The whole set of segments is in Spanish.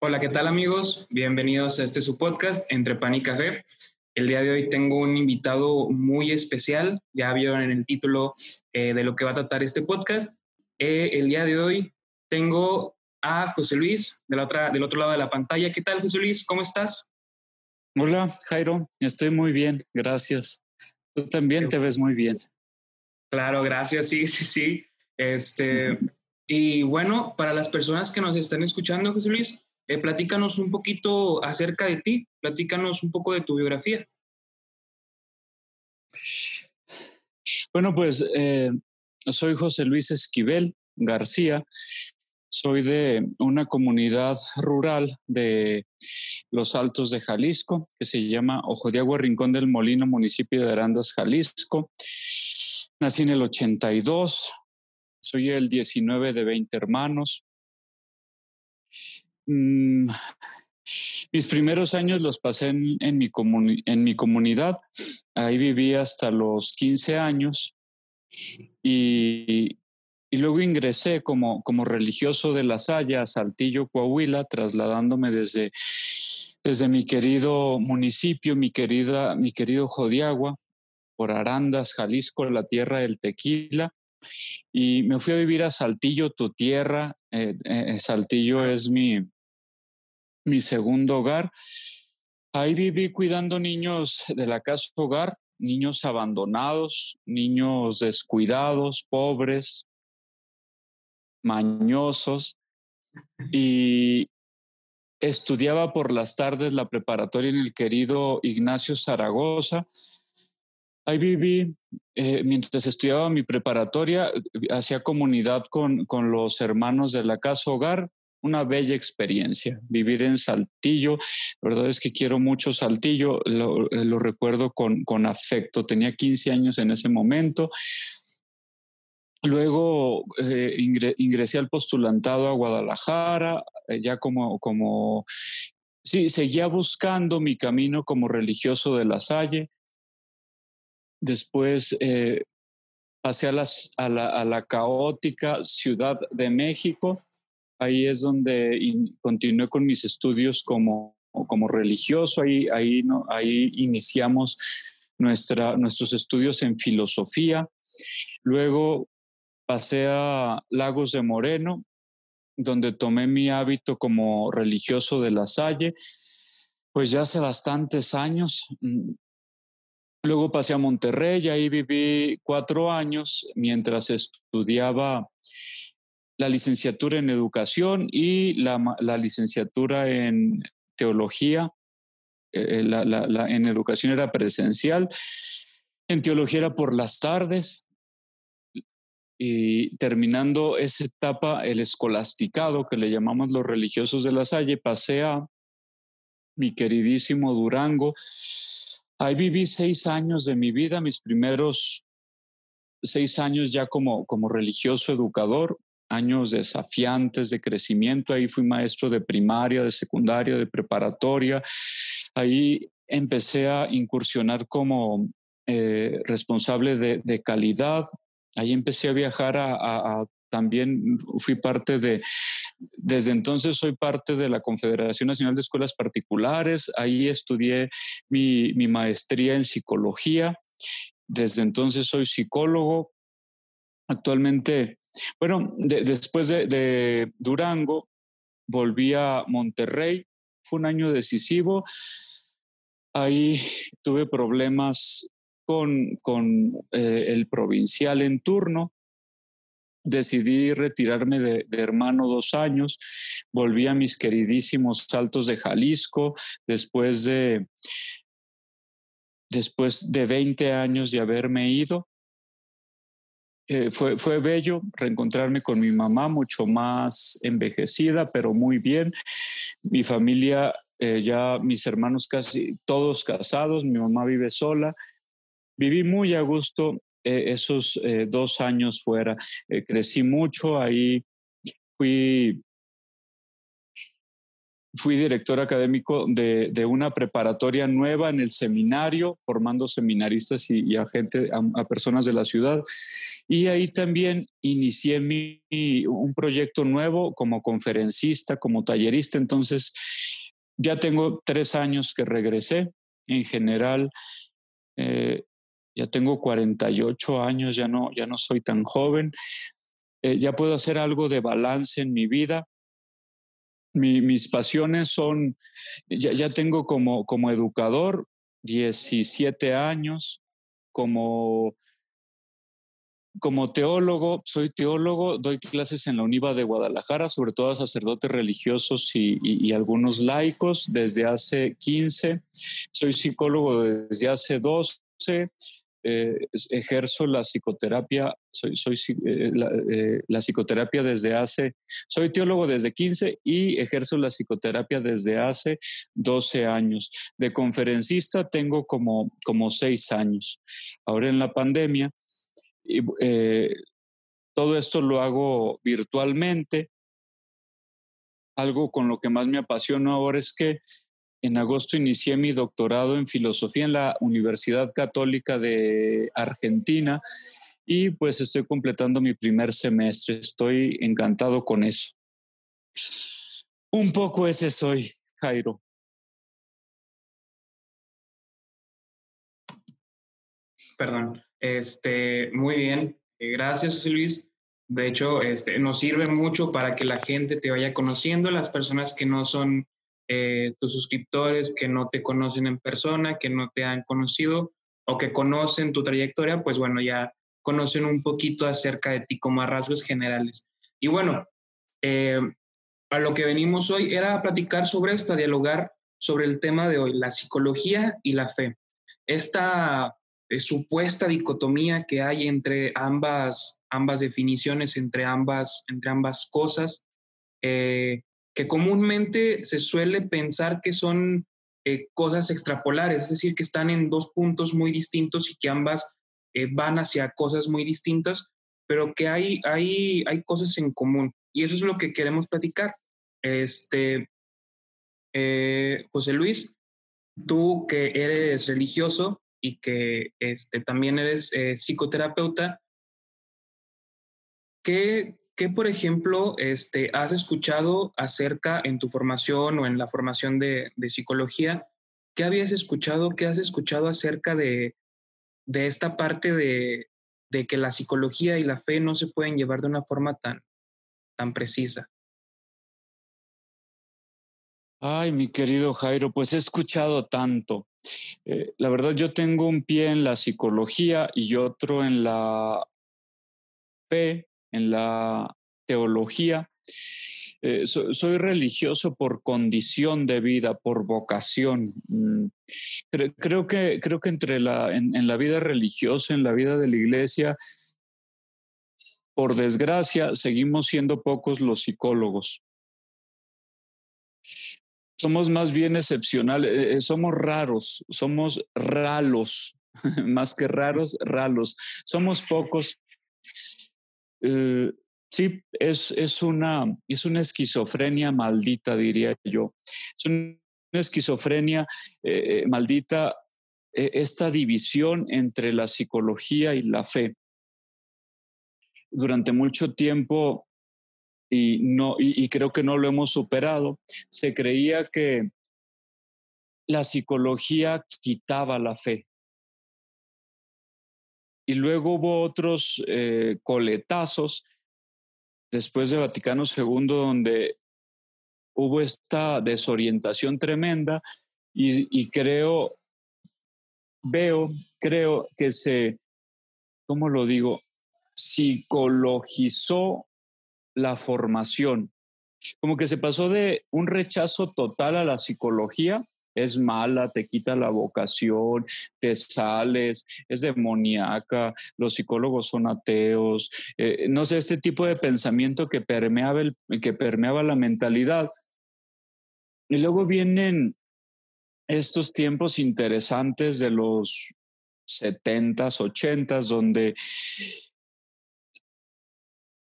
Hola, ¿qué tal amigos? Bienvenidos a este su podcast Entre Pan y Café. El día de hoy tengo un invitado muy especial. Ya vieron en el título eh, de lo que va a tratar este podcast. Eh, el día de hoy tengo a José Luis de la otra, del otro lado de la pantalla. ¿Qué tal, José Luis? ¿Cómo estás? Hola, Jairo. Estoy muy bien, gracias. Tú también te ves muy bien. Claro, gracias. Sí, sí, sí. Este, y bueno, para las personas que nos están escuchando, José Luis, eh, platícanos un poquito acerca de ti, platícanos un poco de tu biografía. Bueno, pues eh, soy José Luis Esquivel García, soy de una comunidad rural de los Altos de Jalisco, que se llama Ojo de Agua Rincón del Molino, municipio de Arandas, Jalisco. Nací en el 82, soy el 19 de 20 hermanos. Mm, mis primeros años los pasé en, mi en mi comunidad. Ahí viví hasta los 15 años y, y luego ingresé como, como religioso de La Salle a Saltillo, Coahuila, trasladándome desde, desde mi querido municipio, mi, querida, mi querido Jodiagua, por Arandas, Jalisco, la tierra del tequila. Y me fui a vivir a Saltillo, tu tierra. Eh, eh, Saltillo es mi, mi segundo hogar. Ahí viví cuidando niños de la casa hogar, niños abandonados, niños descuidados, pobres, mañosos. Y estudiaba por las tardes la preparatoria en el querido Ignacio Zaragoza. Ahí viví, eh, mientras estudiaba mi preparatoria, hacía comunidad con, con los hermanos de la casa hogar, una bella experiencia. Vivir en Saltillo, la verdad es que quiero mucho Saltillo, lo, recuerdo con, con, afecto. Tenía 15 años en ese momento. Luego eh, ingresé al postulantado a Guadalajara, eh, ya como, como, sí, seguía buscando mi camino como religioso de la Salle. Después eh, pasé las, a, la, a la caótica Ciudad de México ahí es donde continué con mis estudios como, como religioso, ahí, ahí, no, ahí iniciamos nuestra, nuestros estudios en filosofía. Luego pasé a Lagos de Moreno, donde tomé mi hábito como religioso de la Salle, pues ya hace bastantes años. Mm, luego pasé a Monterrey, y ahí viví cuatro años mientras estudiaba la licenciatura en educación y la, licenciatura en teología. Eh, la, en educación era presencial, en teología era por las tardes. Y terminando esa etapa, el escolasticado, que le llamamos los religiosos de la Salle, pasé a mi queridísimo Durango. Ahí viví seis años de mi vida, mis primeros seis años ya como, como religioso educador, años desafiantes de crecimiento. Ahí fui maestro de primaria, de secundaria, de preparatoria. Ahí empecé a incursionar como eh, responsable de, calidad. Ahí empecé a viajar a, también fui parte de, desde entonces soy parte de la Confederación Nacional de Escuelas Particulares, ahí estudié mi, mi maestría en psicología, desde entonces soy psicólogo, actualmente bueno, después de, Durango, volví a Monterrey. Fue un año decisivo. Ahí tuve problemas con, con eh, el provincial en turno. Decidí retirarme de, de, hermano dos años. Volví a mis queridísimos Saltos de Jalisco después de, después de 20 años de haberme ido. Eh, fue, fue bello reencontrarme con mi mamá, mucho más envejecida, pero muy bien. Mi familia, eh, ya mis hermanos casi todos casados, mi mamá vive sola. Viví muy a gusto eh, esos dos años fuera. crecí mucho, ahí fui fui director académico de, una preparatoria nueva en el seminario, formando seminaristas y, a gente, a, personas de la ciudad. Y ahí también inicié mi, un proyecto nuevo como conferencista, como tallerista. Entonces, ya tengo tres años que regresé. En general, eh, ya tengo 48 años, ya no, ya no soy tan joven. Eh, ya puedo hacer algo de balance en mi vida mis pasiones son, ya, ya tengo como, como educador 17 años, como, como teólogo, soy teólogo, doy clases en la UNIVA de Guadalajara, sobre todo a sacerdotes religiosos y, y, algunos laicos desde hace 15, soy psicólogo desde hace 12 eh, ejerzo la psicoterapia, soy, soy eh, eh, la, psicoterapia desde hace, soy teólogo desde 15 y ejerzo la psicoterapia desde hace 12 años. De conferencista tengo como, como 6 años. Ahora en la pandemia, todo esto lo hago virtualmente. Algo con lo que más me apasiona ahora es que en agosto inicié mi doctorado en filosofía en la Universidad Católica de Argentina y pues estoy completando mi primer semestre. Estoy encantado con eso. Un poco ese soy, Jairo. Perdón. Este, muy bien. Gracias, José Luis. De hecho, este, nos sirve mucho para que la gente te vaya conociendo, las personas que no son eh, tus suscriptores que no te conocen en persona, que no te han conocido o que conocen tu trayectoria, pues bueno, ya conocen un poquito acerca de ti como a rasgos generales. Y bueno, eh, a lo que venimos hoy era a platicar sobre esto, a dialogar sobre el tema de hoy, la psicología y la fe. Esta eh, supuesta dicotomía que hay entre ambas, ambas definiciones, entre ambas, entre ambas cosas, que comúnmente se suele pensar que son eh, cosas extrapolares, es decir, que están en dos puntos muy distintos y que ambas eh, van hacia cosas muy distintas, pero que hay, hay, hay cosas en común. Y eso es lo que queremos platicar. Este, eh, José Luis, tú que eres religioso y que este, también eres psicoterapeuta, ¿qué, ¿Qué, por ejemplo, este, has escuchado acerca en tu formación o en la formación de, psicología? ¿Qué habías escuchado? ¿Qué has escuchado acerca de, esta parte de, que la psicología y la fe no se pueden llevar de una forma tan, tan precisa? Ay, mi querido Jairo, pues he escuchado tanto. Eh, la verdad, yo tengo un pie en la psicología y otro en la fe en la teología. Eh, soy religioso por condición de vida, por vocación. Mm, creo, que, creo que entre la, en, la vida religiosa, en la vida de la iglesia, por desgracia, seguimos siendo pocos los psicólogos. Somos más bien excepcionales, eh, eh, somos raros, somos ralos, más que raros, ralos. Somos pocos eh, sí, es, es, una, es una esquizofrenia maldita, diría yo. Es una esquizofrenia eh, maldita e, esta división entre la psicología y la fe. Durante mucho tiempo, y, no, y creo que no lo hemos superado, se creía que la psicología quitaba la fe. Y luego hubo otros eh, coletazos después de Vaticano II donde hubo esta desorientación tremenda y, creo, veo, creo que se, ¿cómo lo digo? Psicologizó la formación. Como que se pasó de un rechazo total a la psicología es mala, te quita la vocación, te sales, es demoníaca, los psicólogos son ateos, eh, no sé, este tipo de pensamiento que permeaba, el, que permeaba la mentalidad. Y luego vienen estos tiempos interesantes de los 70s, 80s, donde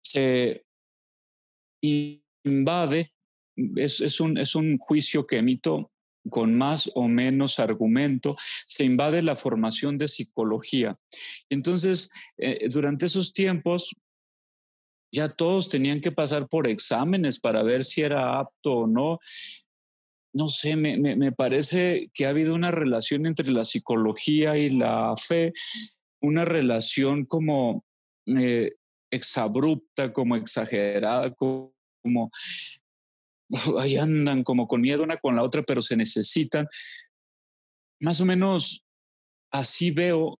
se invade es, un, es un juicio que emito con más o menos argumento, se invade la formación de psicología. Entonces, eh, durante esos tiempos, ya todos tenían que pasar por exámenes para ver si era apto o no. No sé, me, parece que ha habido una relación entre la psicología y la fe, una relación como eh, exabrupta, como exagerada, como, ahí andan como con miedo una con la otra, pero se necesitan. Más o menos así veo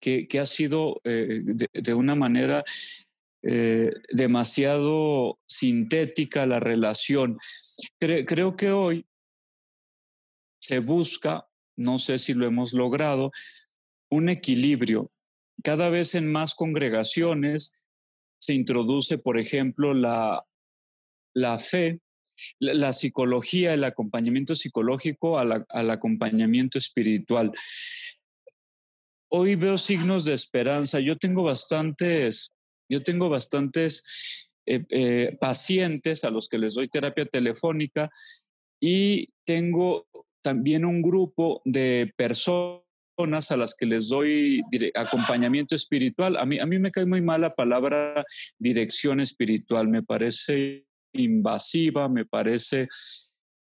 que, ha sido eh, de, una manera eh, demasiado sintética la relación. creo que hoy se busca, no sé si lo hemos logrado, un equilibrio. Cada vez en más congregaciones se introduce, por ejemplo, la, la fe la, psicología, el acompañamiento psicológico al acompañamiento espiritual. Hoy veo signos de esperanza. Yo tengo bastantes, yo tengo bastantes eh, eh, pacientes a los que les doy terapia telefónica y tengo también un grupo de personas a las que les doy acompañamiento espiritual. A mí, a mí me cae muy mal la palabra dirección espiritual, me parece invasiva, me parece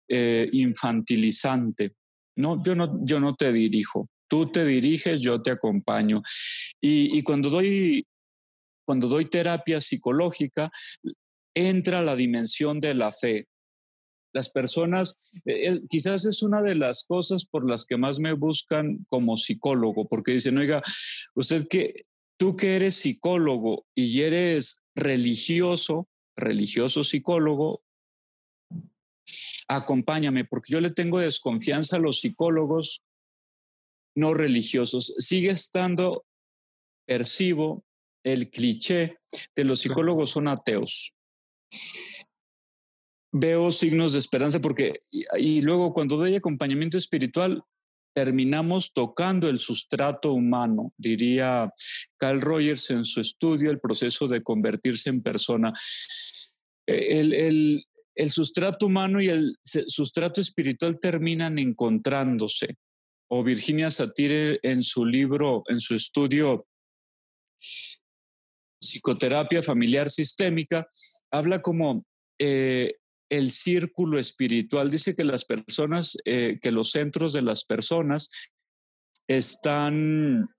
eh, infantilizante. No, yo no, yo no te dirijo. Tú te diriges, yo te acompaño. Y, cuando doy cuando doy terapia psicológica, entra la dimensión de la fe. Las personas, eh, quizás es una de las cosas por las que más me buscan como psicólogo, porque dicen, oiga, usted que tú que eres psicólogo y eres religioso, religioso psicólogo, acompáñame, porque yo le tengo desconfianza a los psicólogos no religiosos. Sigue estando, percibo, el cliché de los psicólogos son ateos. Veo signos de esperanza porque, y, luego cuando doy acompañamiento espiritual, terminamos tocando el sustrato humano, diría Carl Rogers en su estudio, el proceso de convertirse en persona. El, el, sustrato humano y el sustrato espiritual terminan encontrándose. O Virginia Satire en su libro, en su estudio Psicoterapia Familiar Sistémica, habla como eh, el círculo espiritual. Dice que las personas, eh, que los centros de las personas están,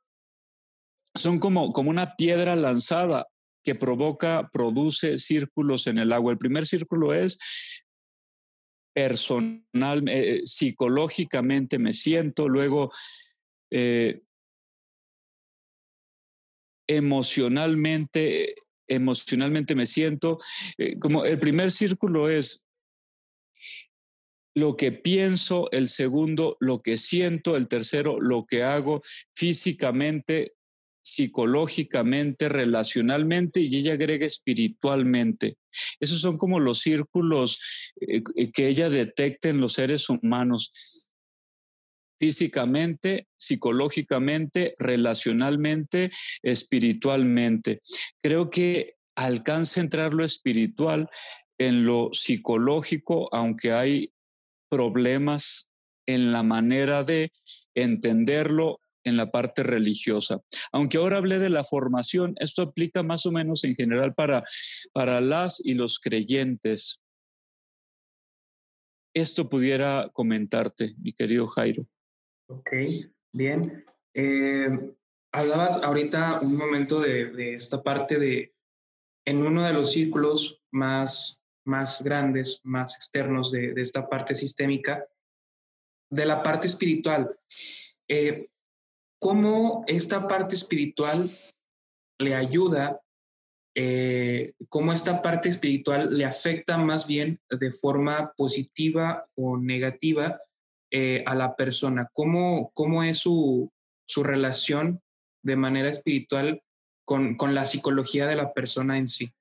son como, como una piedra lanzada que provoca, produce círculos en el agua. El primer círculo es personal, eh, psicológicamente me siento, luego eh, emocionalmente, emocionalmente me siento. como el primer círculo es lo que pienso, el segundo, lo que siento, el tercero, lo que hago físicamente, psicológicamente, relacionalmente y ella agrega espiritualmente. Esos son como los círculos eh, que ella detecta en los seres humanos. Físicamente, psicológicamente, relacionalmente, espiritualmente. Creo que alcanza a entrar lo espiritual en lo psicológico, aunque hay problemas en la manera de entenderlo en la parte religiosa. Aunque ahora hablé de la formación, esto aplica más o menos en general para, para las y los creyentes. Esto pudiera comentarte, mi querido Jairo. Ok, bien. Eh, hablabas ahorita un momento de, de, esta parte de, en uno de los círculos más más grandes, más externos de, esta parte sistémica, de la parte espiritual. Eh, ¿Cómo esta parte espiritual le ayuda, eh, cómo esta parte espiritual le afecta más bien de forma positiva o negativa eh, a la persona? ¿Cómo, cómo es su, su relación de manera espiritual con, con la psicología de la persona en sí?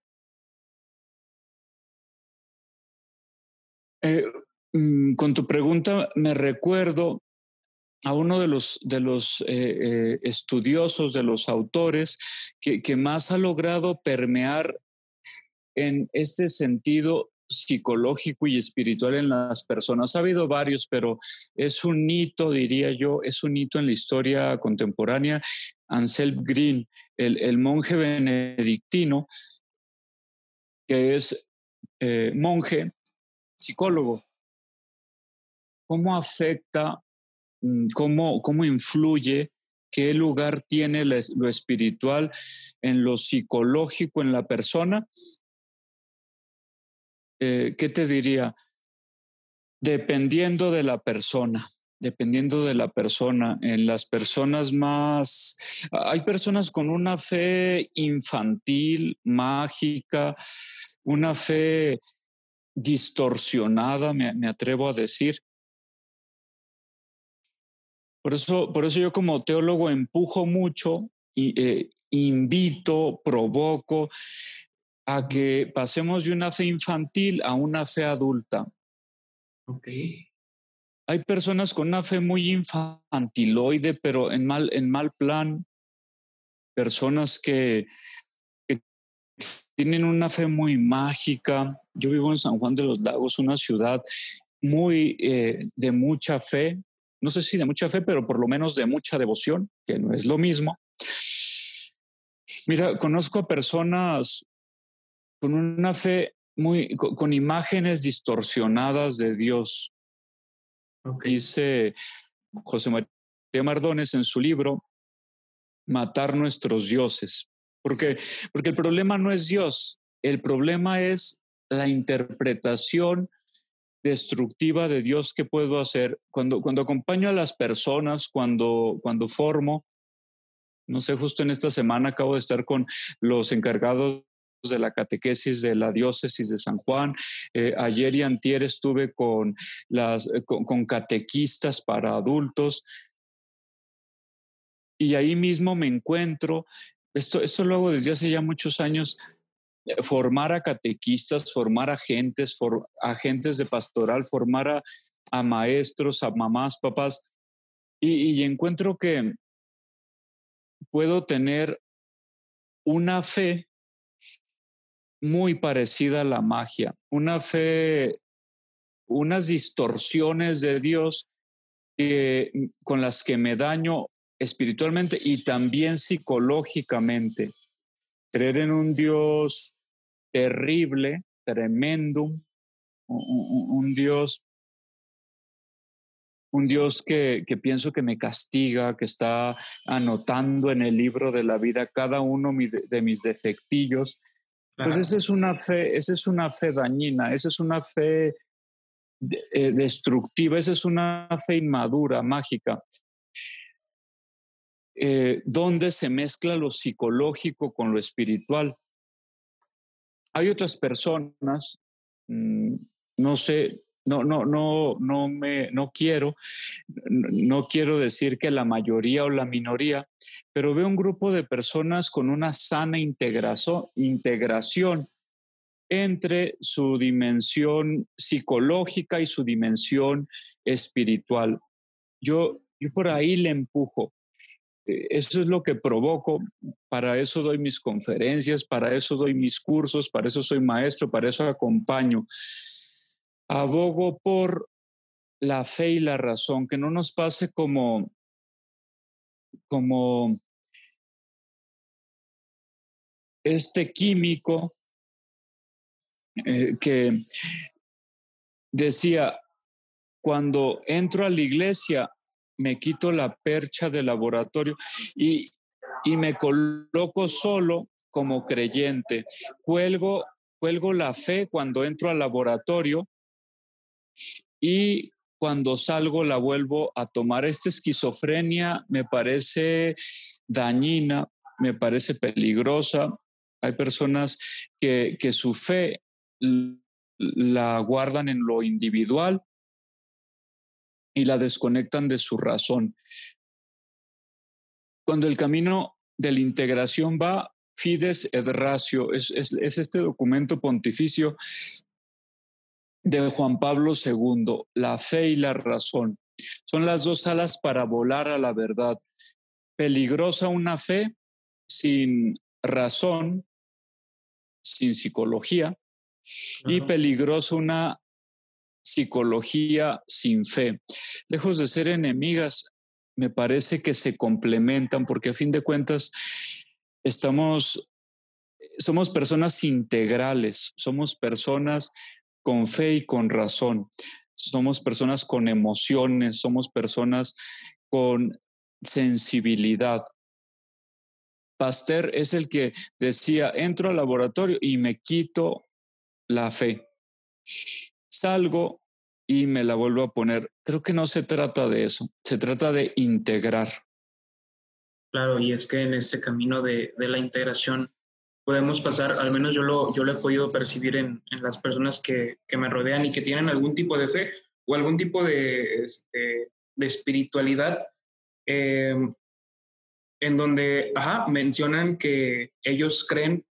Eh, mm, con tu pregunta me recuerdo a uno de los, de los eh, eh, estudiosos, de los autores, que, que, más ha logrado permear en este sentido psicológico y espiritual en las personas. Ha habido varios, pero es un hito, diría yo, es un hito en la historia contemporánea. Anselm Green, el, el monje benedictino, que es monje, psicólogo. ¿Cómo afecta, mm, cómo, cómo influye, qué lugar tiene lo espiritual en lo psicológico en la persona? Eh, ¿Qué te diría? Dependiendo de la persona dependiendo de la persona. En las personas más, hay personas con una fe infantil, mágica, una fe distorsionada, me, atrevo a decir. Por eso, por eso yo como teólogo empujo mucho y eh, invito, provoco a que pasemos de una fe infantil a una fe adulta. Okay. Hay personas con una fe muy infantiloide, pero en mal, en mal plan. Personas que, tienen una fe muy mágica. Yo vivo en San Juan de los Lagos, una ciudad muy eh, de mucha fe. No sé si de mucha fe, pero por lo menos de mucha devoción, que no es lo mismo. Mira, conozco a personas con una fe muy, con imágenes distorsionadas de Dios. Dice José María Mardones en su libro, Matar nuestros dioses. Porque, porque el problema no es Dios, el problema es la interpretación destructiva de Dios que puedo hacer cuando, cuando acompaño a las personas, cuando, cuando formo. No sé, justo en esta semana acabo de estar con los encargados de la catequesis de la diócesis de San Juan. Eh, ayer y antier estuve con, las, eh, con, catequistas para adultos y ahí mismo me encuentro, esto, esto lo hago desde hace ya muchos años, eh, formar a catequistas, formar a agentes, for, agentes de pastoral, formar a, maestros, a mamás, papás, y, y encuentro que puedo tener una fe muy parecida a la magia, una fe, unas distorsiones de Dios con las que me daño espiritualmente y también psicológicamente. Creer en un Dios terrible, tremendo, un, Dios un Dios que, pienso que me castiga, que está anotando en el libro de la vida cada uno de mis defectillos. Pues esa es una fe, esa es una fe dañina, esa es una fe eh, destructiva, esa es una fe inmadura, mágica, eh, donde se mezcla lo psicológico con lo espiritual. Hay otras personas, mm, no sé, no, no, no, no me, no quiero, no quiero decir que la mayoría o la minoría, pero veo un grupo de personas con una sana integración, integración entre su dimensión psicológica y su dimensión espiritual. Yo, yo por ahí le empujo. Eh, eso es lo que provoco, para eso doy mis conferencias, para eso doy mis cursos, para eso soy maestro, para eso acompaño. Abogo por la fe y la razón, que no nos pase como como este químico eh, que decía, cuando entro a la iglesia, me quito la percha del laboratorio y, y me coloco solo como creyente. Cuelgo, cuelgo la fe cuando entro al laboratorio y cuando salgo la vuelvo a tomar. Esta esquizofrenia me parece dañina, me parece peligrosa. Hay personas que, que su fe la guardan en lo individual y la desconectan de su razón. Cuando el camino de la integración va, Fides et Ratio, es, es, es este documento pontificio de Juan Pablo II, la fe y la razón. Son las dos alas para volar a la verdad. Peligrosa una fe sin razón, sin psicología, y peligroso una psicología sin fe. Lejos de ser enemigas, me parece que se complementan porque a fin de cuentas estamos, somos personas integrales, somos personas con fe y con razón, somos personas con emociones, somos personas con sensibilidad. Pasteur es el que decía, entro al laboratorio y me quito la fe. Salgo y me la vuelvo a poner. Creo que no se trata de eso, se trata de integrar. Claro, y es que en este camino de, de la integración podemos pasar, al menos yo lo, yo lo he podido percibir en, en las personas que, que, me rodean y que tienen algún tipo de fe o algún tipo de, este, de espiritualidad, eh, en donde ajá, mencionan que ellos creen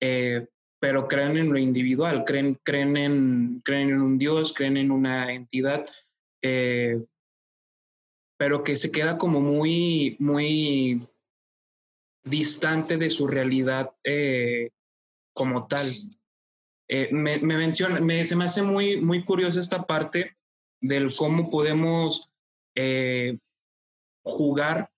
eh, pero creen en lo individual, creen, creen, en, creen en un Dios, creen en una entidad, eh, pero que se queda como muy, muy distante de su realidad eh, como tal. Eh, me, me, menciona, me, se me hace muy, muy curiosa esta parte del cómo podemos jugar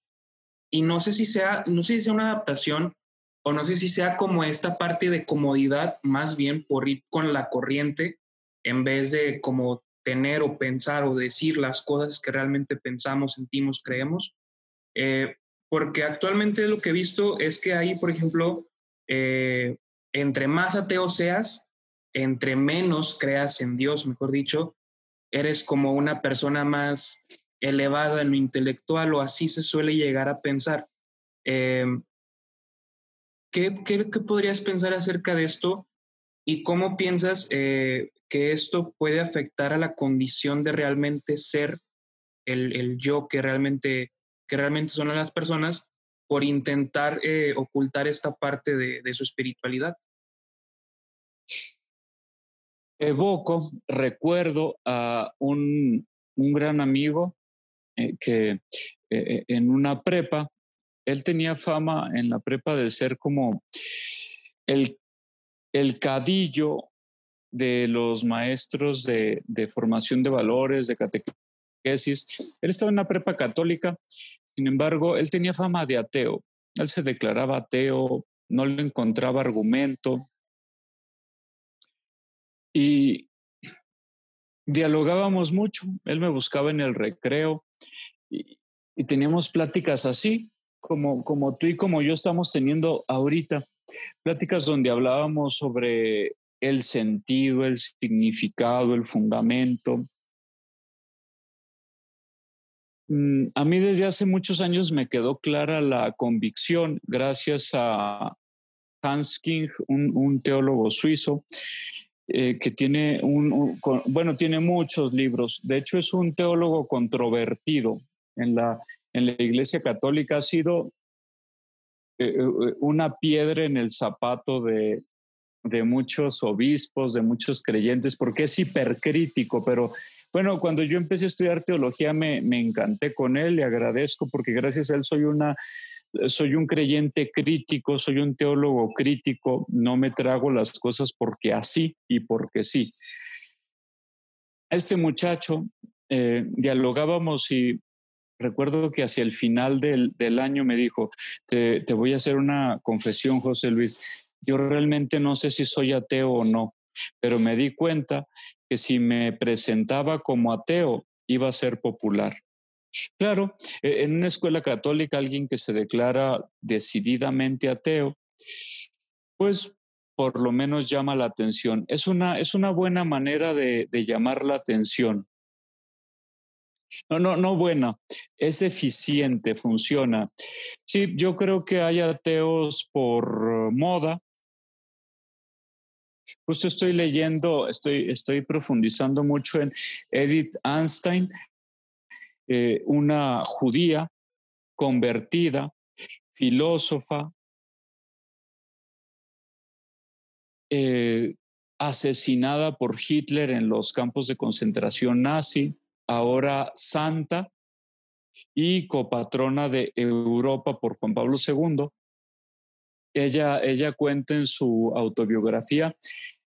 y no sé si sea, no sé si sea una adaptación o no sé si sea como esta parte de comodidad, más bien por ir con la corriente, en vez de como tener o pensar o decir las cosas que realmente pensamos, sentimos, creemos. Eh, porque actualmente lo que he visto es que hay, por ejemplo, eh, entre más ateo seas, entre menos creas en Dios, mejor dicho, eres como una persona más elevada en lo intelectual o así se suele llegar a pensar. Eh, ¿Qué, qué, qué podrías pensar acerca de esto y cómo piensas eh, que esto puede afectar a la condición de realmente ser el, el yo que realmente, que realmente son las personas por intentar eh, ocultar esta parte de, de, su espiritualidad? Evoco, recuerdo a un, un gran amigo eh, que eh, en una prepa él tenía fama en la prepa de ser como el, el cadillo de los maestros de, de, formación de valores, de catequesis. Él estaba en una prepa católica, sin embargo, él tenía fama de ateo. Él se declaraba ateo, no le encontraba argumento. Y dialogábamos mucho. Él me buscaba en el recreo y, y teníamos pláticas así, como, como tú y como yo estamos teniendo ahorita, pláticas donde hablábamos sobre el sentido, el significado, el fundamento. Mm, a mí desde hace muchos años me quedó clara la convicción, gracias a Hans King, un, teólogo suizo, eh, que tiene un, bueno, tiene muchos libros. De hecho, es un teólogo controvertido en la, en la Iglesia Católica ha sido eh, eh, una piedra en el zapato de, de muchos obispos, de muchos creyentes, porque es hipercrítico, pero bueno, cuando yo empecé a estudiar teología me, me, encanté con él, le agradezco porque gracias a él soy una soy un creyente crítico, soy un teólogo crítico, no me trago las cosas porque así y porque sí. Este muchacho eh, dialogábamos y recuerdo que hacia el final del, del año me dijo, te, te, voy a hacer una confesión, José Luis, yo realmente no sé si soy ateo o no, pero me di cuenta que si me presentaba como ateo iba a ser popular. Claro, e, en una escuela católica alguien que se declara decididamente ateo, pues por lo menos llama la atención. Es una, es una buena manera de, de llamar la atención. No, no, no buena, es eficiente, funciona. Sí, yo creo que hay ateos por moda. Justo estoy leyendo, estoy, estoy profundizando mucho en Edith Einstein, eh, una judía convertida, filósofa, eh, asesinada por Hitler en los campos de concentración nazi ahora santa y copatrona de Europa por Juan Pablo II. Ella, ella cuenta en su autobiografía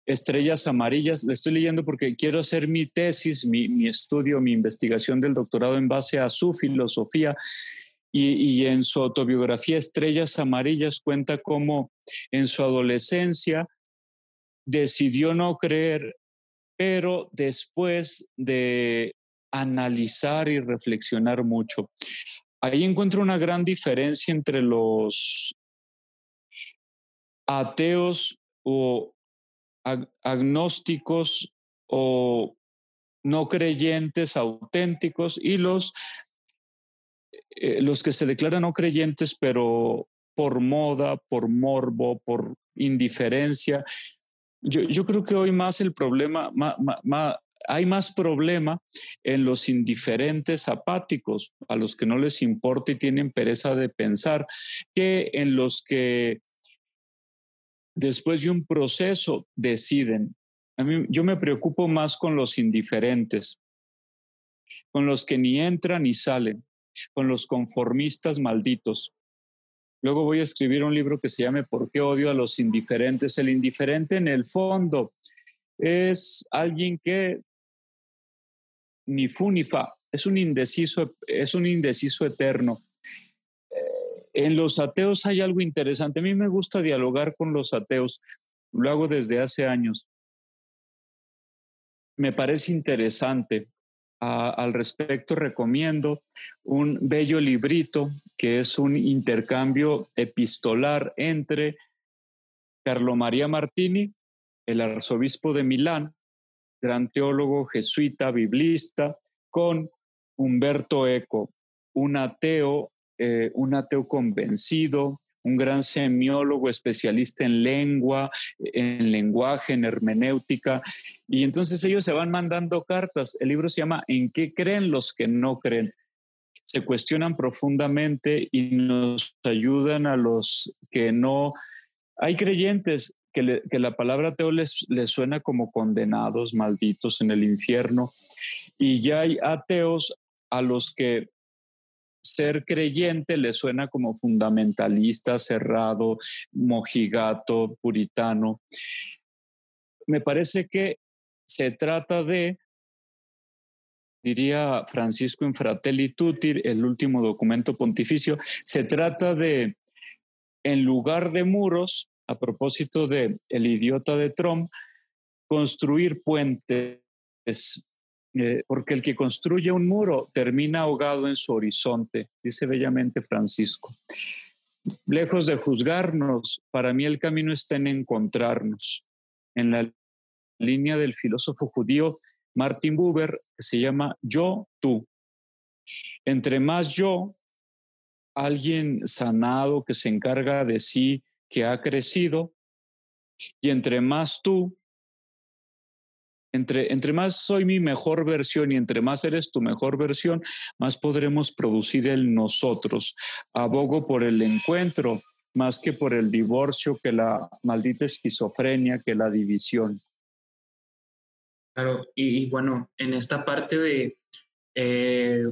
Estrellas Amarillas. Le estoy leyendo porque quiero hacer mi tesis, mi, estudio, mi investigación del doctorado en base a su filosofía. Y, en su autobiografía Estrellas Amarillas cuenta cómo en su adolescencia decidió no creer, pero después de analizar y reflexionar mucho. Ahí encuentro una gran diferencia entre los ateos o agnósticos o no creyentes auténticos y los, eh, los que se declaran no creyentes pero por moda, por morbo, por indiferencia. Yo, creo que hoy más el problema, hay más problema en los indiferentes apáticos, a los que no les importa y tienen pereza de pensar, que en los que después de un proceso deciden. A mí, yo me preocupo más con los indiferentes, con los que ni entran ni salen, con los conformistas malditos. Luego voy a escribir un libro que se llame ¿Por qué odio a los indiferentes? El indiferente en el fondo es alguien que ni fu ni fa, es un indeciso, es un indeciso eterno en los ateos hay algo interesante. A mí me gusta dialogar con los ateos. Lo hago desde hace años. Me parece interesante. al respecto recomiendo un bello librito que es un intercambio epistolar entre Carlo María Martini, el arzobispo de Milán, gran teólogo jesuita, biblista, con Humberto Eco, un ateo eh, un ateo convencido, un gran semiólogo especialista en lengua, en lenguaje, en hermenéutica. Y entonces ellos se van mandando cartas. El libro se llama ¿En qué creen los que no creen? Se cuestionan profundamente y nos ayudan a los que no... Hay creyentes que, la palabra ateo les, les suena como condenados, malditos en el infierno. Y ya hay ateos a los que ser creyente le suena como fundamentalista, cerrado, mojigato, puritano. Me parece que se trata de, diría Francisco en Fratelli Tutti, el último documento pontificio, se trata de, en lugar de muros, a propósito de el idiota de Trump, construir puentes eh, porque el que construye un muro termina ahogado en su horizonte, dice bellamente Francisco. Lejos de juzgarnos, para mí el camino está en encontrarnos. En la línea del filósofo judío Martin Buber, que se llama yo, tú. Entre más yo, alguien sanado que se encarga de sí, que ha crecido, y entre más tú, entre, entre más soy mi mejor versión y entre más eres tu mejor versión, más podremos producir el nosotros. Abogo por el encuentro más que por el divorcio, que la maldita esquizofrenia, que la división. Claro, y, bueno, en esta parte de eh,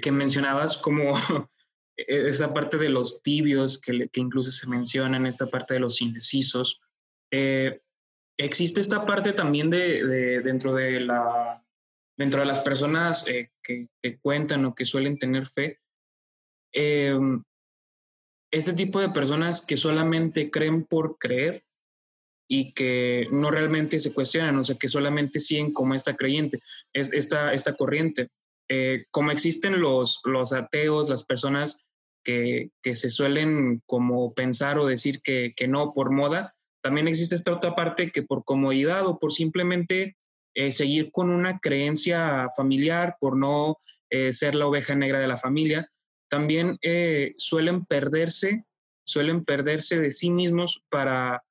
que mencionabas como esa parte de los tibios que, que, incluso se menciona en esta parte de los indecisos, eh, existe esta parte también de, dentro de la dentro de las personas eh, que, cuentan o que suelen tener fe, eh, este tipo de personas que solamente creen por creer y que no realmente se cuestionan, o sea, que solamente siguen como esta creyente, es, esta, esta corriente. Eh, como existen los, los ateos, las personas que, que, se suelen como pensar o decir que, que no por moda, también existe esta otra parte que por comodidad o por simplemente eh, seguir con una creencia familiar, por no eh, ser la oveja negra de la familia, también suelen perderse, suelen perderse de sí mismos para,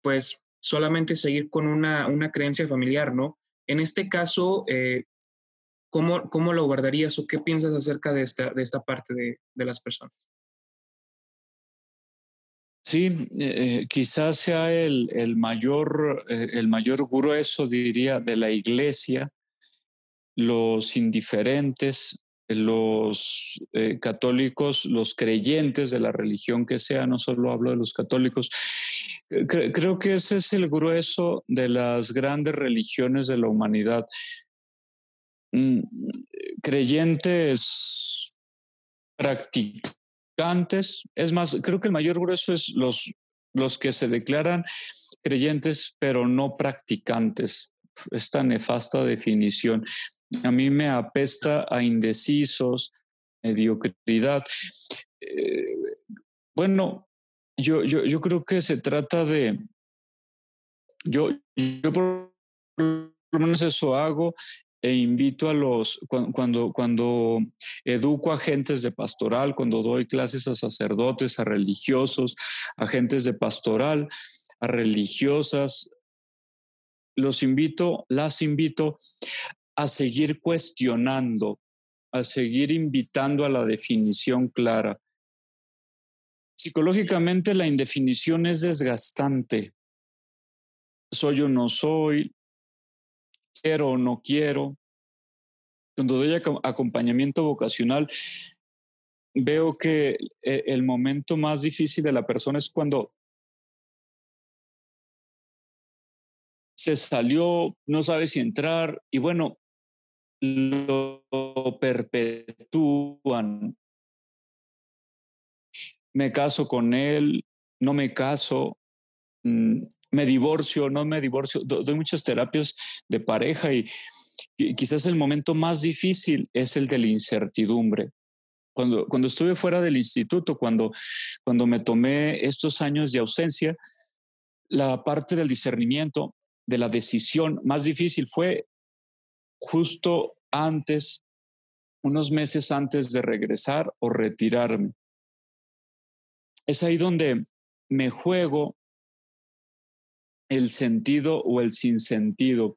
pues, solamente seguir con una, creencia familiar, ¿no? En este caso, ¿cómo, ¿cómo, lo guardarías o qué piensas acerca de esta, de esta parte de las personas? Sí, eh, quizás sea el, el mayor, eh, el mayor grueso, diría, de la iglesia, los indiferentes, los eh, católicos, los creyentes de la religión que sea, no solo hablo de los católicos, creo que ese es el grueso de las grandes religiones de la humanidad. Mm, creyentes practicantes, es más, creo que el mayor grueso es los, los que se declaran creyentes pero no practicantes. Esta nefasta definición. A mí me apesta a indecisos, mediocridad. Eh, bueno, yo, yo, yo, creo que se trata de, yo, yo por lo menos eso hago e invito a los, cuando, cuando, educo a agentes de pastoral, cuando doy clases a sacerdotes, a religiosos, agentes de pastoral, a religiosas, los invito, las invito a seguir cuestionando, a seguir invitando a la definición clara. Psicológicamente la indefinición es desgastante. Soy o no soy, quiero o no quiero. Cuando doy acompañamiento vocacional, veo que eh, el momento más difícil de la persona es cuando se salió, no sabe si entrar y bueno, lo perpetúan. Me caso con él, no me caso, me divorcio, no me divorcio. doy muchas terapias de pareja y, quizás el momento más difícil es el de la incertidumbre. Cuando, cuando estuve fuera del instituto, cuando, cuando me tomé estos años de ausencia, la parte del discernimiento, de la decisión más difícil fue justo antes, unos meses antes de regresar o retirarme. Es ahí donde me juego el sentido o el sinsentido.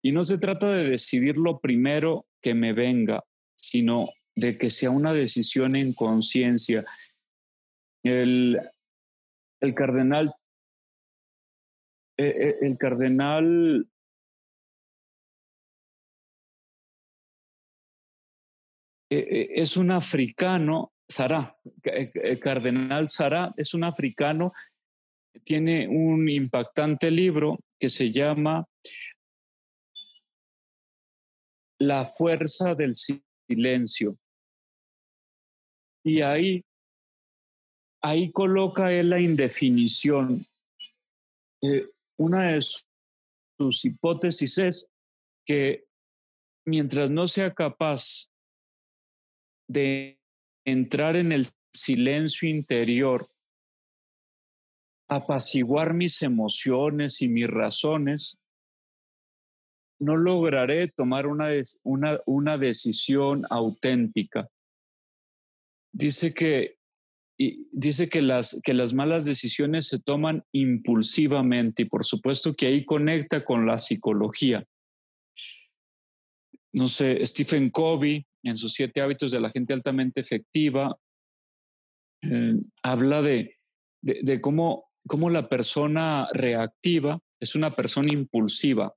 Y no se trata de decidir lo primero que me venga, sino de que sea una decisión en conciencia. El, el, cardenal, eh, eh, el cardenal eh, es un africano, Sara, el cardenal Sara es un africano tiene un impactante libro que se llama La fuerza del silencio. Y ahí, ahí coloca él la indefinición. Una de sus hipótesis es que mientras no sea capaz de entrar en el silencio interior apaciguar mis emociones y mis razones, no lograré tomar una, una, una decisión auténtica. Dice que, y dice que las, que las malas decisiones se toman impulsivamente y por supuesto que ahí conecta con la psicología. No sé, Stephen Covey en sus siete hábitos de la gente altamente efectiva eh, habla de, de cómo cómo la persona reactiva es una persona impulsiva.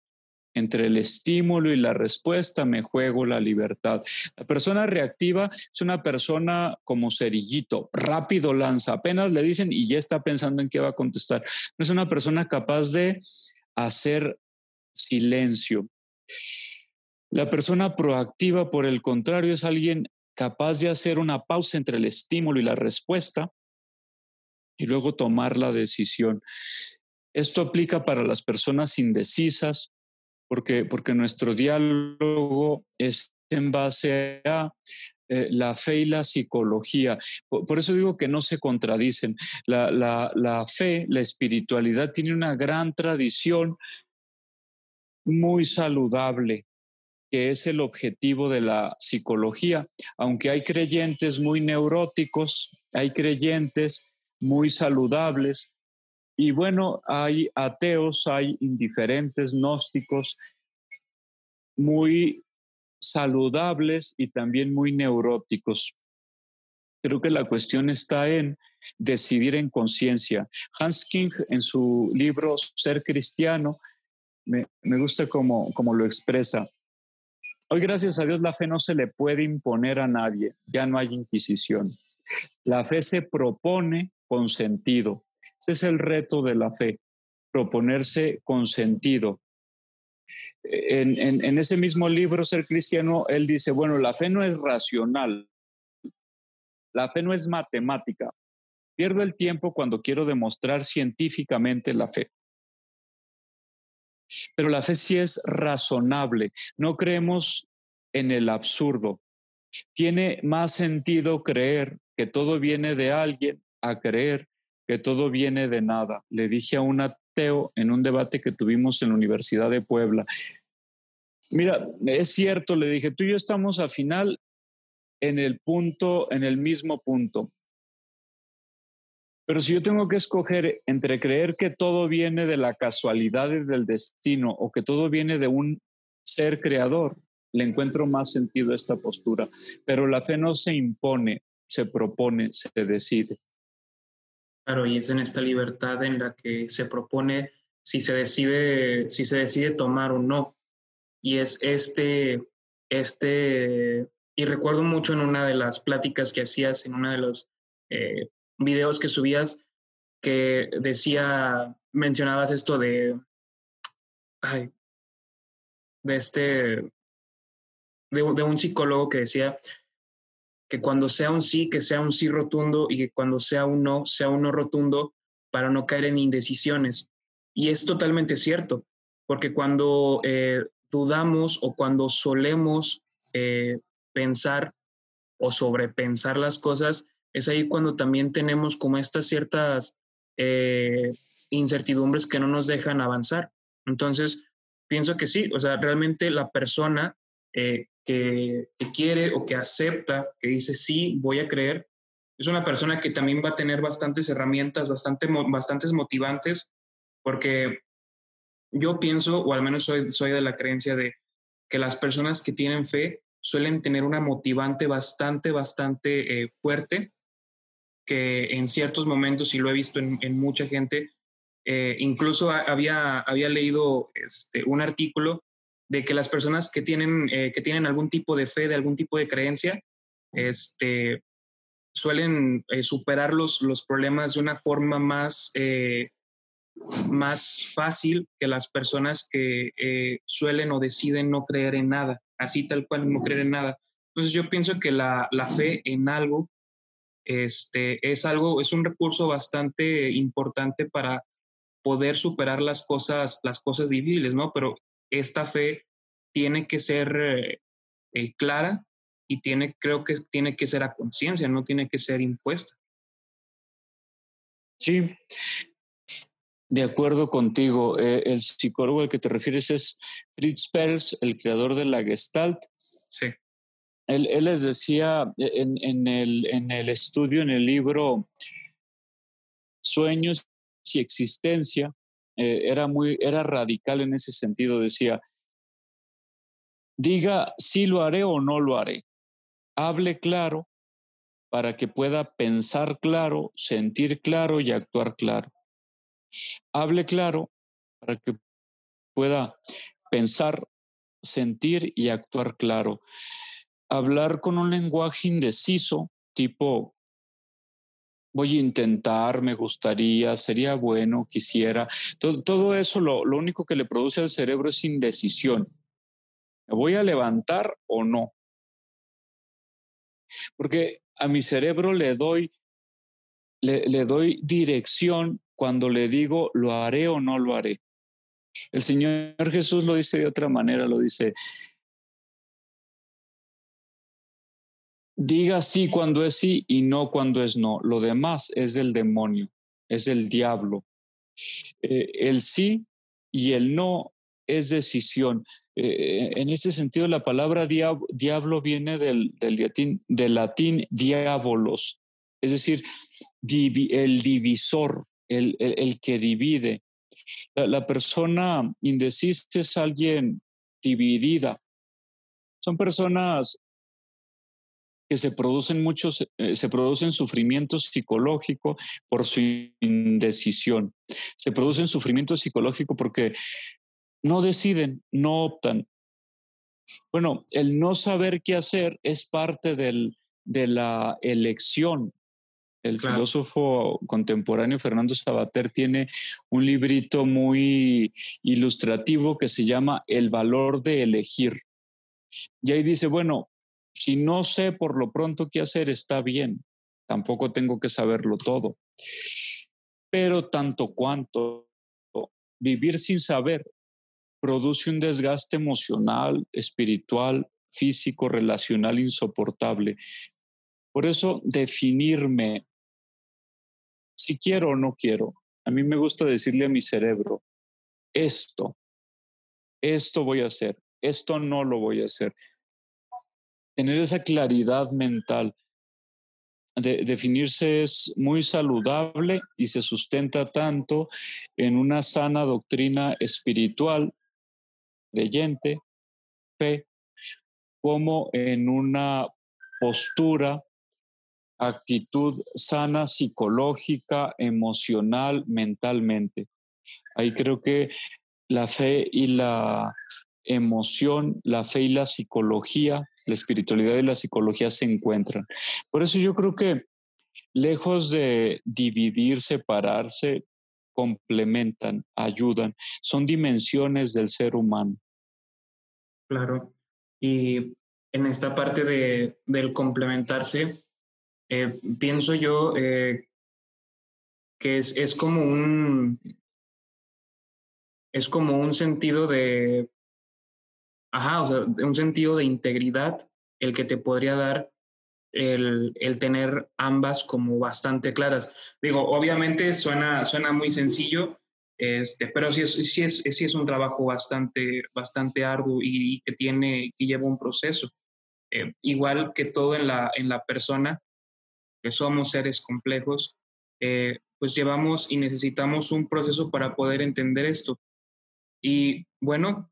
Entre el estímulo y la respuesta me juego la libertad. La persona reactiva es una persona como cerillito, rápido lanza, apenas le dicen y ya está pensando en qué va a contestar. No es una persona capaz de hacer silencio. La persona proactiva, por el contrario, es alguien capaz de hacer una pausa entre el estímulo y la respuesta y luego tomar la decisión. Esto aplica para las personas indecisas, porque, porque nuestro diálogo es en base a eh, la fe y la psicología. Por, eso digo que no se contradicen. La, la, la fe, la espiritualidad tiene una gran tradición muy saludable, que es el objetivo de la psicología. Aunque hay creyentes muy neuróticos, hay creyentes muy saludables. Y bueno, hay ateos, hay indiferentes, gnósticos, muy saludables y también muy neuróticos. Creo que la cuestión está en decidir en conciencia. Hans King, en su libro Ser Cristiano, me, gusta como, como lo expresa. Hoy, gracias a Dios, la fe no se le puede imponer a nadie, ya no hay inquisición. La fe se propone con sentido. Ese es el reto de la fe, proponerse con sentido. En, en, ese mismo libro, Ser Cristiano, él dice, bueno, la fe no es racional, la fe no es matemática. Pierdo el tiempo cuando quiero demostrar científicamente la fe. Pero la fe sí es razonable. No creemos en el absurdo. Tiene más sentido creer que todo viene de alguien a creer que todo viene de nada. Le dije a un ateo en un debate que tuvimos en la Universidad de Puebla. Mira, es cierto, le dije, tú y yo estamos al final en el punto, en el mismo punto. Pero si yo tengo que escoger entre creer que todo viene de la casualidad y del destino o que todo viene de un ser creador, le encuentro más sentido a esta postura. Pero la fe no se impone, se propone, se decide. Claro, y es en esta libertad en la que se propone si se decide, si se decide tomar o no. Y es este, este, y recuerdo mucho en una de las pláticas que hacías, en uno de los eh, videos que subías que decía, mencionabas esto de, ay, de este, de, de, un psicólogo que decía que cuando sea un sí, que sea un sí rotundo y que cuando sea un no, sea un no rotundo para no caer en indecisiones. Y es totalmente cierto, porque cuando eh, dudamos o cuando solemos eh, pensar o sobrepensar las cosas, es ahí cuando también tenemos como estas ciertas eh, incertidumbres que no nos dejan avanzar. Entonces, pienso que sí, o sea, realmente la persona que, quiere o que acepta, que dice sí, voy a creer, es una persona que también va a tener bastantes herramientas, bastante, bastantes motivantes, porque yo pienso, o al menos soy, de la creencia de que las personas que tienen fe suelen tener una motivante bastante, bastante eh, fuerte que en ciertos momentos, y lo he visto en, mucha gente, eh, incluso había, había leído este, un artículo de que las personas que tienen, eh, que tienen algún tipo de fe, de algún tipo de creencia, este, suelen eh, superar los, los, problemas de una forma más, más fácil que las personas que suelen o deciden no creer en nada, así tal cual, no creer en nada. Entonces yo pienso que la, la fe en algo este, es algo, es un recurso bastante importante para poder superar las cosas, las cosas difíciles, ¿no? Pero esta fe tiene que ser eh, eh, clara y tiene, creo que tiene que ser a conciencia, no tiene que ser impuesta. Sí, de acuerdo contigo. Eh, el psicólogo al que te refieres es Fritz Perls, el creador de la Gestalt. Sí. Él, les decía en, el, en el estudio, en el libro Sueños y Existencia, eh, era, muy, era radical en ese sentido. Decía, diga si lo haré o no lo haré. Hable claro para que pueda pensar claro, sentir claro y actuar claro. Hable claro para que pueda pensar, sentir y actuar claro hablar con un lenguaje indeciso, tipo, voy a intentar, me gustaría, sería bueno, quisiera. Todo, eso lo, lo, único que le produce al cerebro es indecisión. ¿Me voy a levantar o no? Porque a mi cerebro le doy, le, le doy dirección cuando le digo lo haré o no lo haré. El Señor Jesús lo dice de otra manera, lo dice, diga sí cuando es sí y no cuando es no. Lo demás es del demonio, es del diablo. Eh, el sí y el no es decisión. Eh, en ese sentido, la palabra diablo viene del, latín, del diabolos, es decir, el divisor, el, que divide. La persona indecisa es alguien dividida. Son personas que se producen muchos, eh, se producen sufrimientos psicológicos por su indecisión. Se producen sufrimientos psicológicos porque no deciden, no optan. Bueno, el no saber qué hacer es parte del, de la elección. El filósofo contemporáneo Fernando Sabater tiene un librito muy ilustrativo que se llama El valor de elegir. Y ahí dice, bueno, si no sé por lo pronto qué hacer, está bien. Tampoco tengo que saberlo todo. Pero tanto cuanto vivir sin saber produce un desgaste emocional, espiritual, físico, relacional insoportable. Por eso definirme si quiero o no quiero. A mí me gusta decirle a mi cerebro, esto, esto voy a hacer, esto no lo voy a hacer. Tener esa claridad mental de definirse es muy saludable y se sustenta tanto en una sana doctrina espiritual, creyente, fe, como en una postura actitud sana psicológica, emocional, mentalmente. Ahí creo que la fe y la emoción, la fe y la psicología, la espiritualidad y la psicología se encuentran. Por eso yo creo que lejos de dividir, separarse, complementan, ayudan, son dimensiones del ser humano. Claro. Y en esta parte de, del complementarse, eh, pienso yo eh, que es, es como un es como un sentido de ajá, o sea, un sentido de integridad el que te podría dar el, el, tener ambas como bastante claras. Digo, obviamente suena, suena muy sencillo, este, pero sí es, sí, es, sí es un trabajo bastante, bastante arduo y, que tiene, que lleva un proceso. Eh, igual que todo en la, en la persona, que somos seres complejos, eh, pues llevamos y necesitamos un proceso para poder entender esto. Y bueno,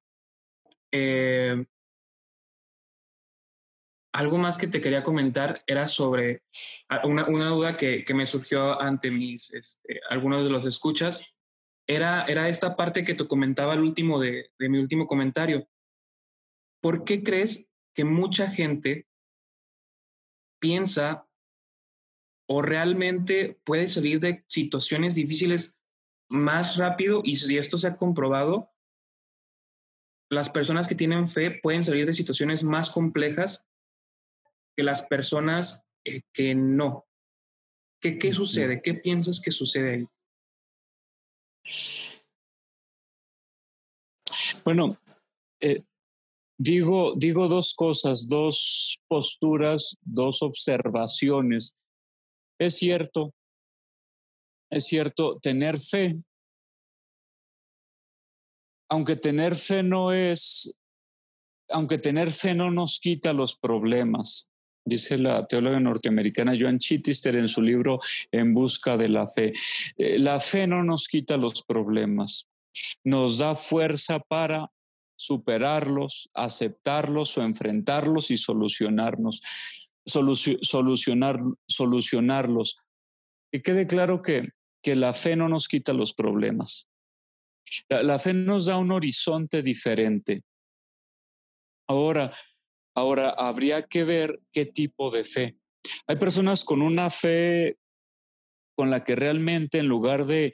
eh, algo más que te quería comentar era sobre una, una duda que, que, me surgió ante mis, este, algunos de los escuchas, era, era esta parte que te comentaba al último de, de mi último comentario. ¿Por qué crees que mucha gente piensa o realmente puede salir de situaciones difíciles más rápido y si esto se ha comprobado, las personas que tienen fe pueden salir de situaciones más complejas que las personas eh, que no. ¿Qué, qué sucede? ¿Qué piensas que sucede ahí? Bueno, eh, digo, digo dos cosas, dos posturas, dos observaciones es cierto, es cierto, tener fe, aunque tener fe no es, aunque tener fe no nos quita los problemas, dice la teóloga norteamericana Joan Chittister en su libro En busca de la fe. Eh, la fe no nos quita los problemas, nos da fuerza para superarlos, aceptarlos o enfrentarlos y solucionarnos solucionar, solucionarlos. Que quede claro que, que la fe no nos quita los problemas. La, fe nos da un horizonte diferente. Ahora, ahora habría que ver qué tipo de fe. Hay personas con una fe con la que realmente en lugar de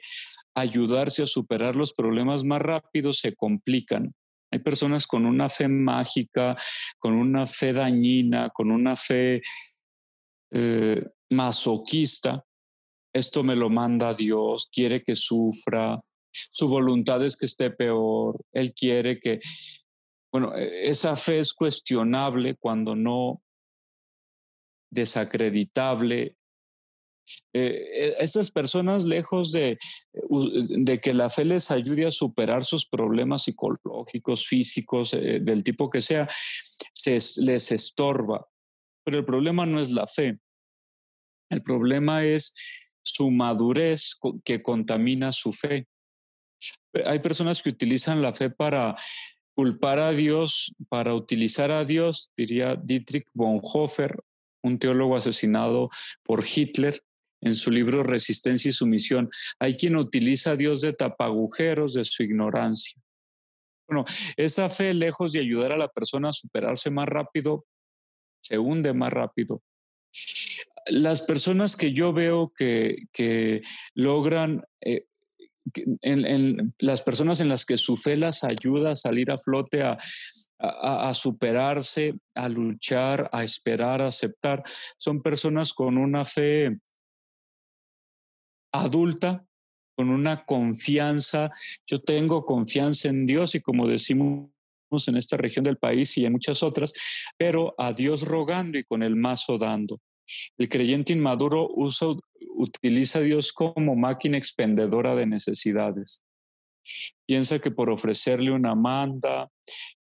ayudarse a superar los problemas más rápido se complican. Hay personas con una fe mágica, con una fe dañina, con una fe eh, masoquista. Esto me lo manda Dios, quiere que sufra, su voluntad es que esté peor, Él quiere que... Bueno, e, esa fe es cuestionable cuando no desacreditable, eh, estas personas, lejos de, de, que la fe les ayude a superar sus problemas psicológicos, físicos, eh, del tipo que sea, se, les estorba. Pero el problema no es la fe. El problema es su madurez que contamina su fe. Hay personas que utilizan la fe para culpar a Dios, para utilizar a Dios, diría Dietrich Bonhoeffer, un teólogo asesinado por Hitler, en su libro Resistencia y Sumisión. Hay quien utiliza a Dios de tapagujeros de su ignorancia. Bueno, esa fe, lejos de ayudar a la persona a superarse más rápido, se hunde más rápido. Las personas que yo veo que, que logran, eh, en, las personas en las que su fe las ayuda a salir a flote, a, a, superarse, a luchar, a esperar, a aceptar, son personas con una fe adulta, con una confianza. Yo tengo confianza en Dios y como decimos en esta región del país y en muchas otras, pero a Dios rogando y con el mazo dando. El creyente inmaduro usa, utiliza a Dios como máquina expendedora de necesidades. Piensa que por ofrecerle una manda,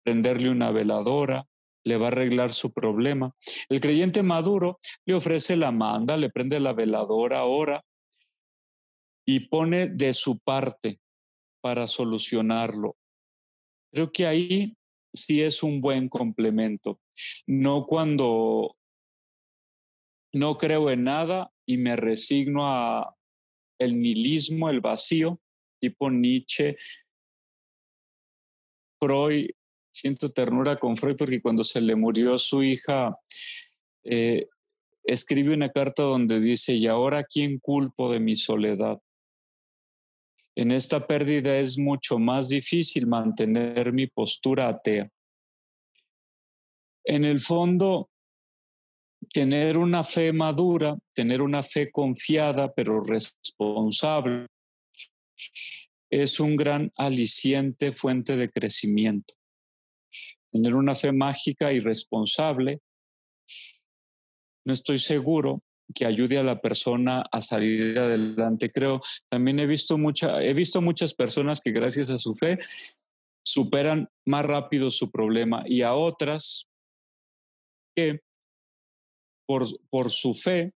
prenderle una veladora, le va a arreglar su problema. El creyente maduro le ofrece la manda, le prende la veladora, ora y pone de su parte para solucionarlo. Creo que ahí sí es un buen complemento. No cuando no creo en nada y me resigno a el nihilismo, el vacío, tipo Nietzsche, Freud. Siento ternura con Freud porque cuando se le murió su hija, eh, escribe una carta donde dice, ¿y ahora quién culpo de mi soledad? En esta pérdida es mucho más difícil mantener mi postura atea. En el fondo, tener una fe madura, tener una fe confiada pero responsable, es un gran aliciente fuente de crecimiento. Tener una fe mágica y responsable, no estoy seguro que ayude a la persona a salir adelante. Creo, también he visto, mucha, he visto muchas personas que gracias a su fe superan más rápido su problema y a otras que por, por su fe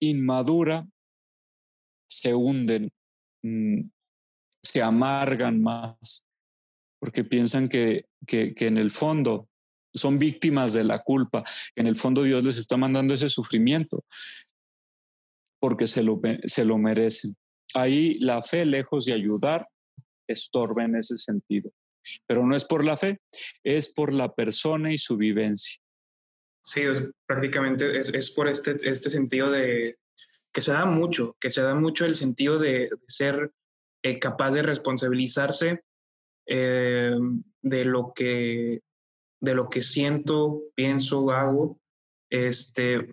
inmadura se hunden, mm, se amargan más, porque piensan que, que, que en el fondo son víctimas de la culpa. En el fondo Dios les está mandando ese sufrimiento porque se lo, se lo merecen. Ahí la fe, lejos de ayudar, estorba en ese sentido. Pero no es por la fe, es por la persona y su vivencia. Sí, prácticamente es, por este, este sentido de que se da mucho, que se da mucho el sentido de, ser eh, capaz de responsabilizarse eh, de lo que de lo que siento, pienso, hago, este,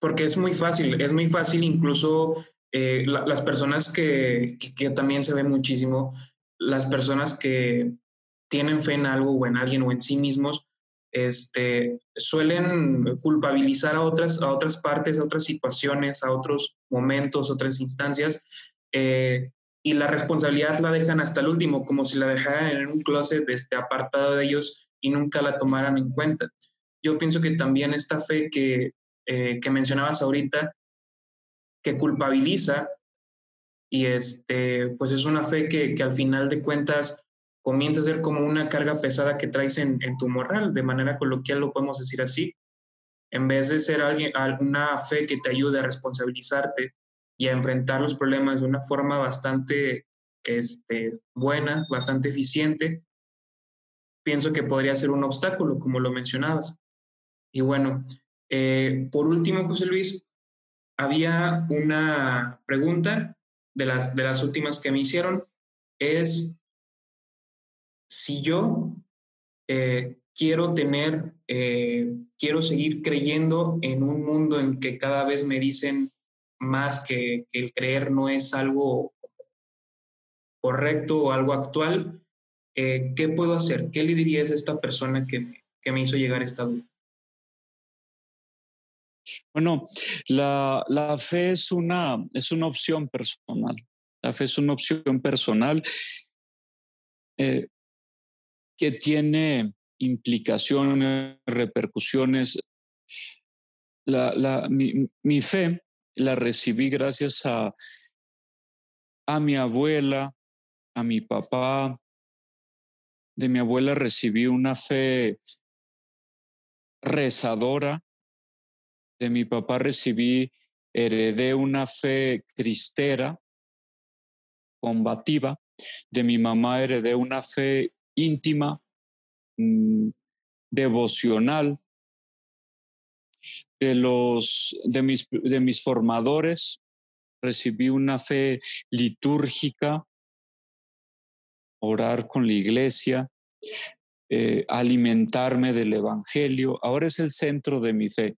porque es muy fácil, es muy fácil incluso eh, las personas que, que, también se ve muchísimo, las personas que tienen fe en algo o en alguien o en sí mismos, este, suelen culpabilizar a otras, a otras partes, a otras situaciones, a otros momentos, otras instancias, eh, y la responsabilidad la dejan hasta el último, como si la dejaran en un closet este, apartado de ellos y nunca la tomaran en cuenta. Yo pienso que también esta fe que, eh, que mencionabas ahorita, que culpabiliza, y este, pues es una fe que, que, al final de cuentas comienza a ser como una carga pesada que traes en, en tu moral, de manera coloquial lo podemos decir así. En vez de ser alguien, una fe que te ayude a responsabilizarte y a enfrentar los problemas de una forma bastante este, buena, bastante eficiente, pienso que podría ser un obstáculo, como lo mencionabas. Y bueno, eh, por último, José Luis, había una pregunta de las, de las últimas que me hicieron, es si yo eh, quiero tener, eh, quiero seguir creyendo en un mundo en que cada vez me dicen más que, el creer no es algo correcto o algo actual, eh, ¿qué puedo hacer? ¿Qué le dirías a esta persona que me, que me hizo llegar esta duda? Bueno, la, la, fe es una, es una opción personal. La fe es una opción personal que tiene implicaciones, repercusiones. La, la, mi, mi, fe la recibí gracias a, a mi abuela, a mi papá, de mi abuela recibí una fe rezadora, de mi papá recibí, heredé una fe cristera, combativa, de mi mamá heredé una fe íntima, mm, devocional, de, los, de, mis, de mis formadores, recibí una fe litúrgica, orar con la iglesia, eh, alimentarme del Evangelio. Ahora es el centro de mi fe.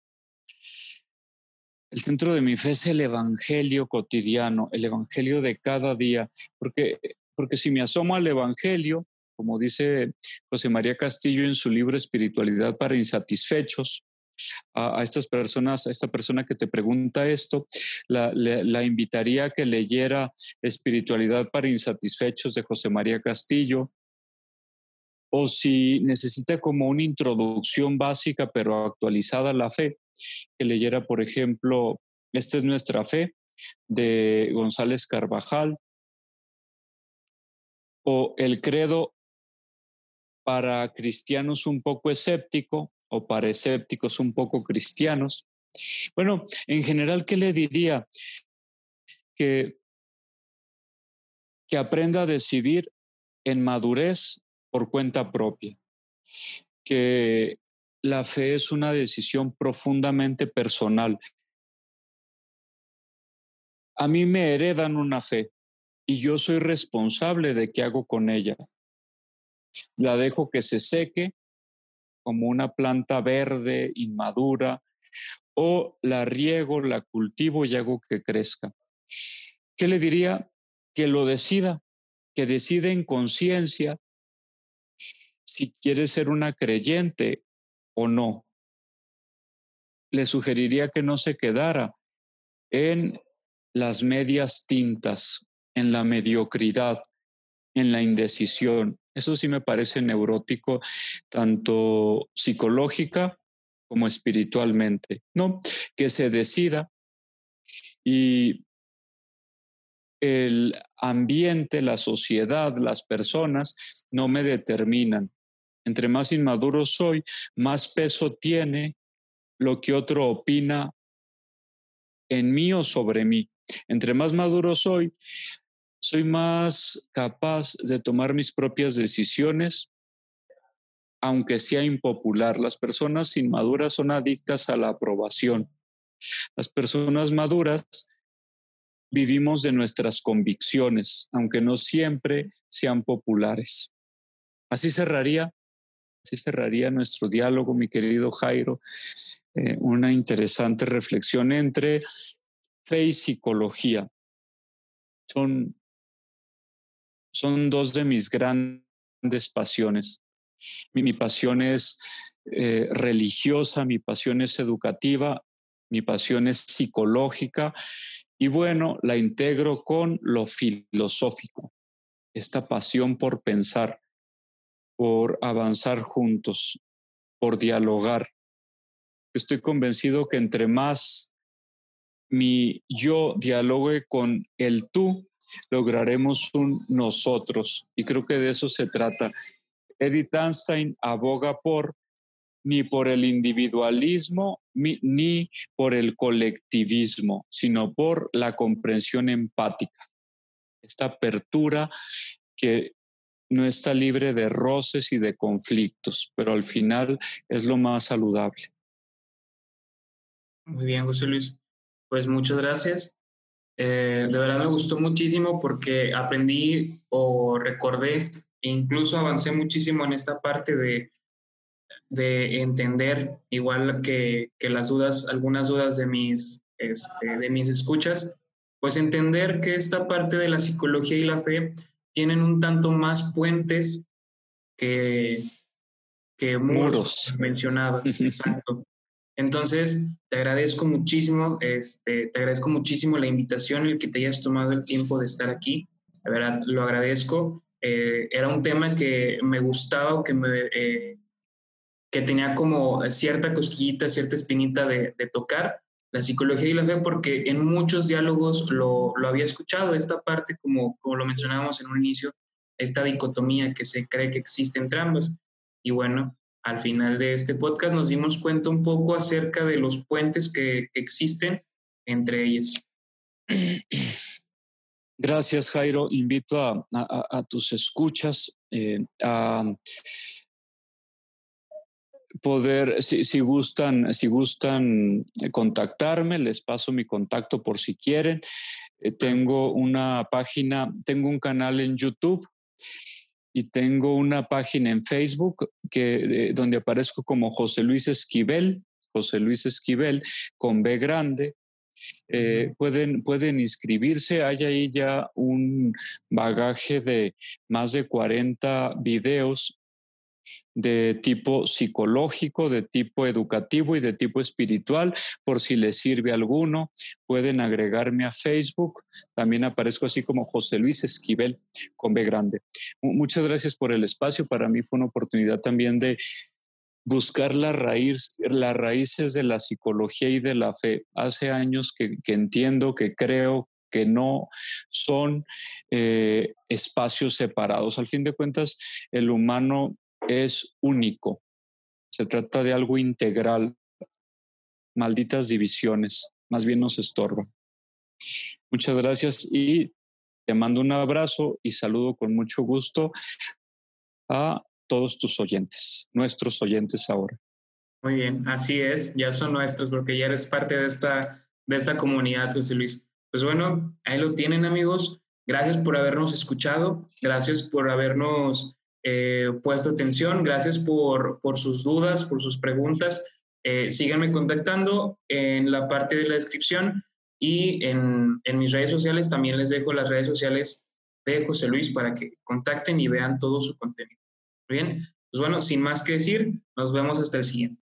El centro de mi fe es el Evangelio cotidiano, el Evangelio de cada día, porque, porque si me asomo al Evangelio, como dice José María Castillo en su libro Espiritualidad para Insatisfechos, a, estas personas, a esta persona que te pregunta esto, la, invitaría a que leyera Espiritualidad para Insatisfechos de José María Castillo, o si necesita como una introducción básica pero actualizada a la fe, que leyera, por ejemplo, Esta es nuestra fe de González Carvajal, o El credo para cristianos un poco escéptico o para escépticos un poco cristianos. Bueno, en general, ¿qué le diría? Que, que aprenda a decidir en madurez por cuenta propia, que la fe es una decisión profundamente personal. A mí me heredan una fe y yo soy responsable de qué hago con ella. La dejo que se seque como una planta verde, inmadura, o la riego, la cultivo y hago que crezca. ¿Qué le diría? Que lo decida, que decida en conciencia si quiere ser una creyente o no. Le sugeriría que no se quedara en las medias tintas, en la mediocridad, en la indecisión. Eso sí me parece neurótico, tanto psicológica como espiritualmente, ¿no? Que se decida y el ambiente, la sociedad, las personas no me determinan. Entre más inmaduro soy, más peso tiene lo que otro opina en mí o sobre mí. Entre más maduro soy, soy más capaz de tomar mis propias decisiones, aunque sea impopular. Las personas inmaduras son adictas a la aprobación. Las personas maduras vivimos de nuestras convicciones, aunque no siempre sean populares. Así cerraría Así cerraría nuestro diálogo, mi querido Jairo. Eh, una interesante reflexión entre fe y psicología. Son, son dos de mis grandes pasiones. Mi, pasión es eh, religiosa, mi pasión es educativa, mi pasión es psicológica y bueno, la integro con lo filosófico, esta pasión por pensar por avanzar juntos, por dialogar. Estoy convencido que entre más mi yo dialogue con el tú, lograremos un nosotros. Y creo que de eso se trata. Edith Einstein aboga por ni por el individualismo ni por el colectivismo, sino por la comprensión empática, esta apertura que no está libre de roces y de conflictos, pero al final es lo más saludable. Muy bien, José Luis. Pues muchas gracias. Eh, de verdad me gustó muchísimo porque aprendí o recordé e incluso avancé muchísimo en esta parte de, de entender, igual que, que las dudas, algunas dudas de mis, este, de mis escuchas, pues entender que esta parte de la psicología y la fe tienen un tanto más puentes que, que muros, mencionados. Exacto. Entonces, te agradezco muchísimo, este, te agradezco muchísimo la invitación, el que te hayas tomado el tiempo de estar aquí. La verdad, lo agradezco. Eh, era un tema que me gustaba que me, eh, que tenía como cierta cosquillita, cierta espinita de, de, tocar la psicología y la fe, porque en muchos diálogos lo, lo había escuchado, esta parte, como, como lo mencionábamos en un inicio, esta dicotomía que se cree que existe entre ambas. Y bueno, al final de este podcast nos dimos cuenta un poco acerca de los puentes que, existen entre ellas. Gracias, Jairo. Invito a, tus escuchas eh, a poder, si, gustan, si gustan contactarme, les paso mi contacto por si quieren. Eh, tengo una página, tengo un canal en YouTube y tengo una página en Facebook que, donde aparezco como José Luis Esquivel, José Luis Esquivel con B grande. Eh, pueden, pueden inscribirse, hay ahí ya un bagaje de más de 40 videos de tipo psicológico, de tipo educativo y de tipo espiritual, por si les sirve alguno. Pueden agregarme a Facebook. También aparezco así como José Luis Esquivel con B grande. Muchas gracias por el espacio. Para mí fue una oportunidad también de buscar la raíz, las raíces de la psicología y de la fe. Hace años que, entiendo, que creo que no son eh, espacios separados. Al fin de cuentas, el humano es único. Se trata de algo integral. Malditas divisiones, más bien nos estorban. Muchas gracias y te mando un abrazo y saludo con mucho gusto a todos tus oyentes, nuestros oyentes ahora. Muy bien, así es, ya son nuestros porque ya eres parte de esta, de esta comunidad, José Luis. Pues bueno, ahí lo tienen amigos. Gracias por habernos escuchado, gracias por habernos eh, puesto atención. Gracias por, por, sus dudas, por sus preguntas. Eh, síganme contactando en la parte de la descripción y en, en mis redes sociales. También les dejo las redes sociales de José Luis para que contacten y vean todo su contenido. Bien, pues bueno, sin más que decir, nos vemos hasta el siguiente.